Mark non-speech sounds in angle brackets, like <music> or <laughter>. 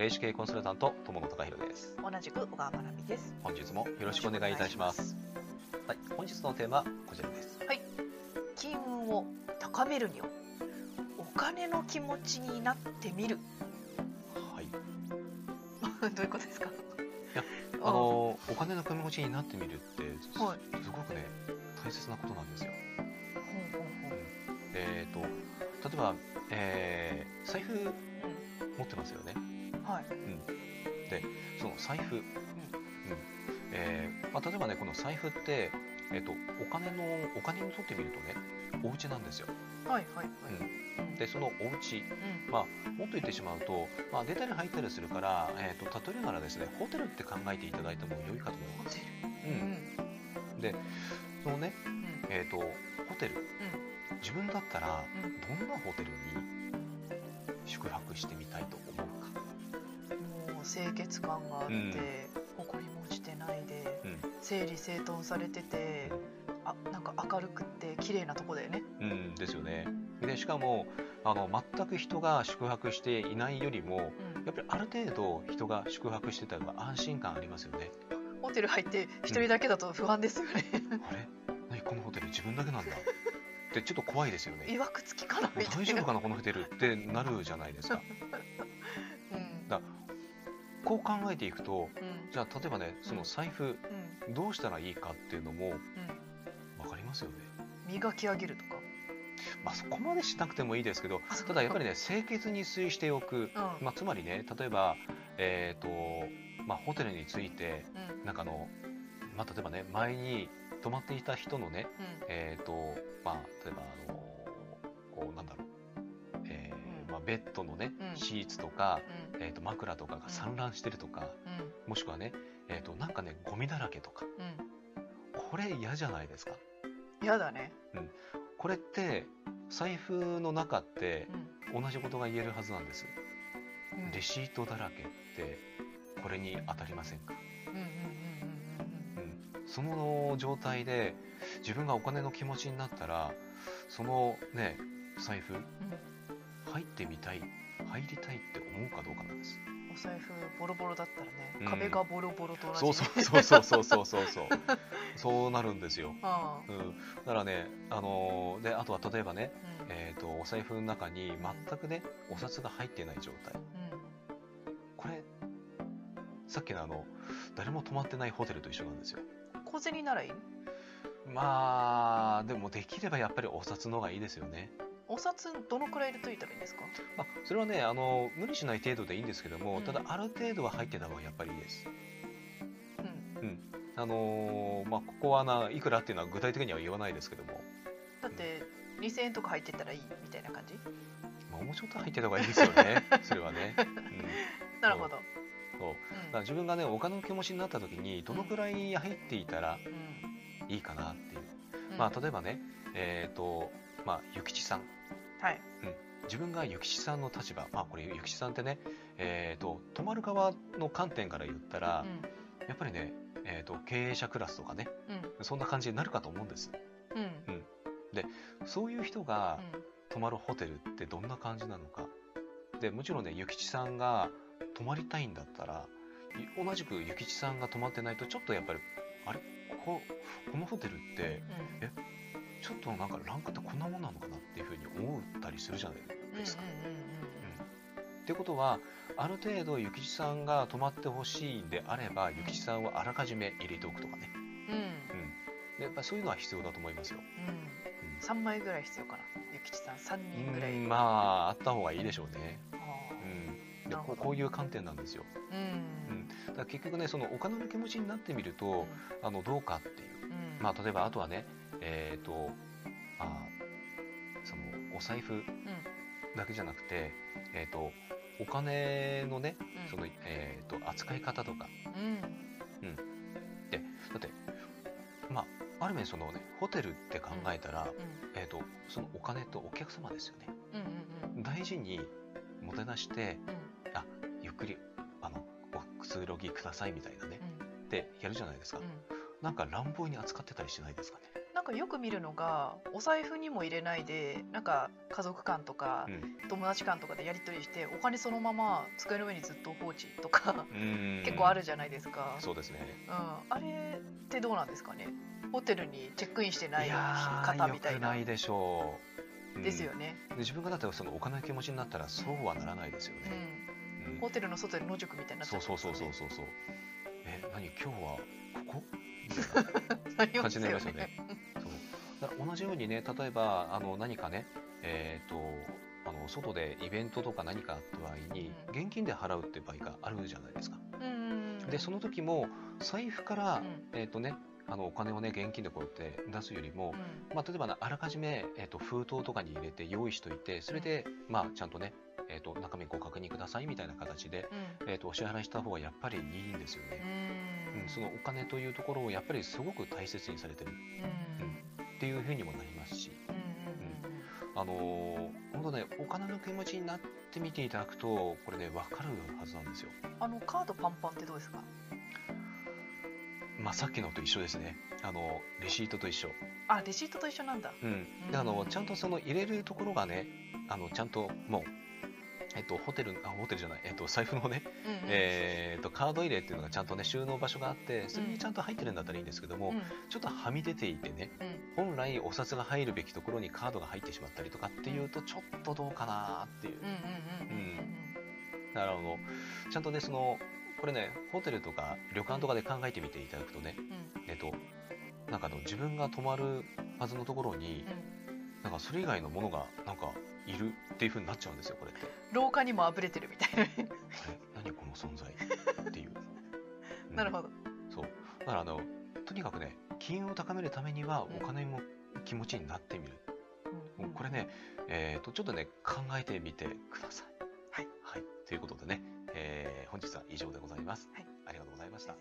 霊視系コンサルタント友野隆弘です。同じく小川真奈美です。本日もよろしくお願いいたします。はい本日のテーマはこちらです。金運を高めるにはお金の気持ちになってみる。はい。<laughs> どういうことですか？やあ <laughs> あのお金の気持ちになってみるってす,、はい。すごくね大切なことなんですよ。えっ、と例えば、えー財布持ってますよねはい。でその財布、うん。えーまあ、例えばねこの財布って、えー、とお金のお金にとってみるとねお家なんですよ。はいはいはい。うん。でそのお家。うん。まあ、もっと言ってしまうと、まあ、出たり入ったりするから、えー、と例えるならですねホテルって考えていただいても良いかと思います。うん。ん、でそのね、うん。えー、とホテル。自分だったらうん。どんなホテルに宿泊してみたいと思うか、うん。もう清潔感があって、うん。埃も落ちてないで、うん。整理整頓されてて、あなんか明るくって綺麗なとこだよね。うん、ですよね。でしかもあの全く人が宿泊していないよりもうん。やっぱりある程度人が宿泊してた方が安心感ありますよね。ホテル入って一人だけだと不安ですよね。あれ？何？このホテル自分だけなんだ。ってちょっと怖いですよね。<laughs> いわくつきかな。大丈夫かなこのホテルってなるじゃないですかこう考えていくとうん。じゃあ例えばねその財布うん。どうしたらいいかっていうのもうん。分かりますよね。磨き上げるとか？まあそこまでしなくてもいいですけどただやっぱりね清潔に水しておく、うん。まあ、つまりね例えばえっ、とまあホテルについてうん。なんかあのまあ例えばね前に泊まっていた人のねうん。えっ、とまあ例えばあのこうなんだろう、ベッドのねうん。シーツとか、うん。えー、と枕とかが散乱してるとか、もしくはね、えー、となんかねゴミだらけとか。うん。これ嫌じゃないですか？うん。やだね。これって財布の中ってうん。同じことが言えるはずなんです、うん。レシートだらけってこれに当たりませんか、うんうんうんうんうん、その状態で自分がお金の気持ちになったらそのね財布うんうん入ってみたい入りたいって思うかどうかなんです。お財布ボロボロだったらね、うん。壁がボロボロと同じ。そうそうそうそうそうそうそうそう。なるんですよ、ああ。うん、だからねあのーであとは例えばねうん。えー、とお財布の中に全くねお札が入っていない状態。これさっきのあの誰も泊まってないホテルと一緒なんですよ。うん。小銭ならいい？まあでもできればやっぱりお札の方がいいですよね、お札どのくらい入れといたらいいんですか？まあ、それはねあの無理しない程度でいいんですけども、うんただある程度は入ってた方がやっぱりいいですうん。あのーまあここはないくらっていうのは具体的には言わないですけども、だって2000円とか入ってたらいいみたいな感じ？まあ、もうちょっと入ってた方がいいですよね <laughs> それはね、うん、なるほど。そうだから自分がねお金の気持ちになった時にどのくらい入っていたらうん。いいかなっていう、うん。まあ例えばねえっ、とまあ諭吉さんはい。自分が諭吉さんの立場まあこれ諭吉さんってねえっ、と泊まる側の観点から言ったら、やっぱりね、えー、と経営者クラスとかねうん。そんな感じになるかと思うんですうん。うん。そういう人が泊まるホテルってどんな感じなのかでもちろんね諭吉さんが泊まりたいんだったらい同じく諭吉さんが泊まってないとちょっとやっぱりあれ？こここのホテルってうん。え？ちょっとなんかランクってこんなもんなのかなっていうふうに思ったりするじゃないですか。うんうんうんってことはある程度諭吉さんが泊まってほしいんであれば諭吉さんをあらかじめ入れておくとかね、うん。うん。でやっぱりそういうのは必要だと思いますよ。うん。三枚ぐらい必要かな。ゆきちさん三人ぐらい。うんまああった方がいいでしょうね。あうん、でこうこういう観点なんですよ。ーうん。だから結局ねそのお金の気持ちになってみるとあのどうかっていう、うん。まあ、例えばあとはねえっ、とまあそのお財布だけじゃなくて、えー、とお金のねうんその、えー、と扱い方とかうん。だってまあある面そのねホテルって考えたら、うん。えー、とそのお金とお客様ですよねうんうんうん。大事にもてなしてうん。あゆっくりあのおくつろぎくださいみたいなねうん。ってやるじゃないですか、うん。なんか乱暴に扱ってたりしないですかねななんかよく見るのがお財布にも入れないでなんか家族間とかうん。友達間とかでやり取りしてお金そのまま机の上にずっと放置とかうん。結構あるじゃないですか、そうですね。うん、あれってどうなんですかね？ホテルにチェックインしてない方みたいな。よくないでしょう、うん。ですよね、で自分がだってそのお金の気持ちになったらそうはならないですようね、ん、うん。ホテルの外で野宿みたいになっちゃそうそうそうそうそうそう。え何？今日はここ？みたいな。<laughs> う感じになりますよね同じようにね例えばあの何かねえっ、とあの外でイベントとか何かあった場合にう現金で払うって場合があるじゃないですか。うんうんでその時も財布から、うん。えっ、とねあのお金をね現金でこうやって出すよりも、うん。まあ、例えばなあらかじめ、えー、と封筒とかに入れて用意しといてそれで、まあ、ちゃんとね、えー、と中身ご確認くださいみたいな形で、えー、とお支払いした方がやっぱりいいんですようね、ん。うんそのお金というところをやっぱりすごく大切にされてる。うんっていうふうにもなりますし、うんうんあのー本当ねお金の気持ちになってみていただくとこれね分かるはずなんですよ、あのカードパンパンってどうですか？まあ、さっきのと一緒ですね。あのレシートと一緒。あレシートと一緒なんだ。うん、であのちゃんとその入れるところがねあのちゃんともう、えっと、ホテルあホテルじゃない、えっと、財布のね、うんうん。えーっとカード入れっていうのがちゃんとね収納場所があってそれにちゃんと入ってるんだったらいいんですけども、うん。ちょっとはみ出ていてねうん。本来お札が入るべきところにカードが入ってしまったりとかっていうとちょっとどうかなっていう。うんうんうんうんだからあのちゃんとねそのこれねホテルとか旅館とかで考えてみていただくとねうん。うんえっとなんかあの自分が泊まるはずのところになんかそれ以外のものがなんかいるっていうふうになっちゃうんですよこれって。廊下にもあぶれてるみたいな。何この存在っていう、<laughs> うん、なるほど。そう。だからあのとにかくね金運を高めるためにはお金も気持ちになってみる、うん、これね、えーと、ちょっとね考えてみてください。はい、はい、ということでね、えー、本日は以上でございます、はい、ありがとうございました。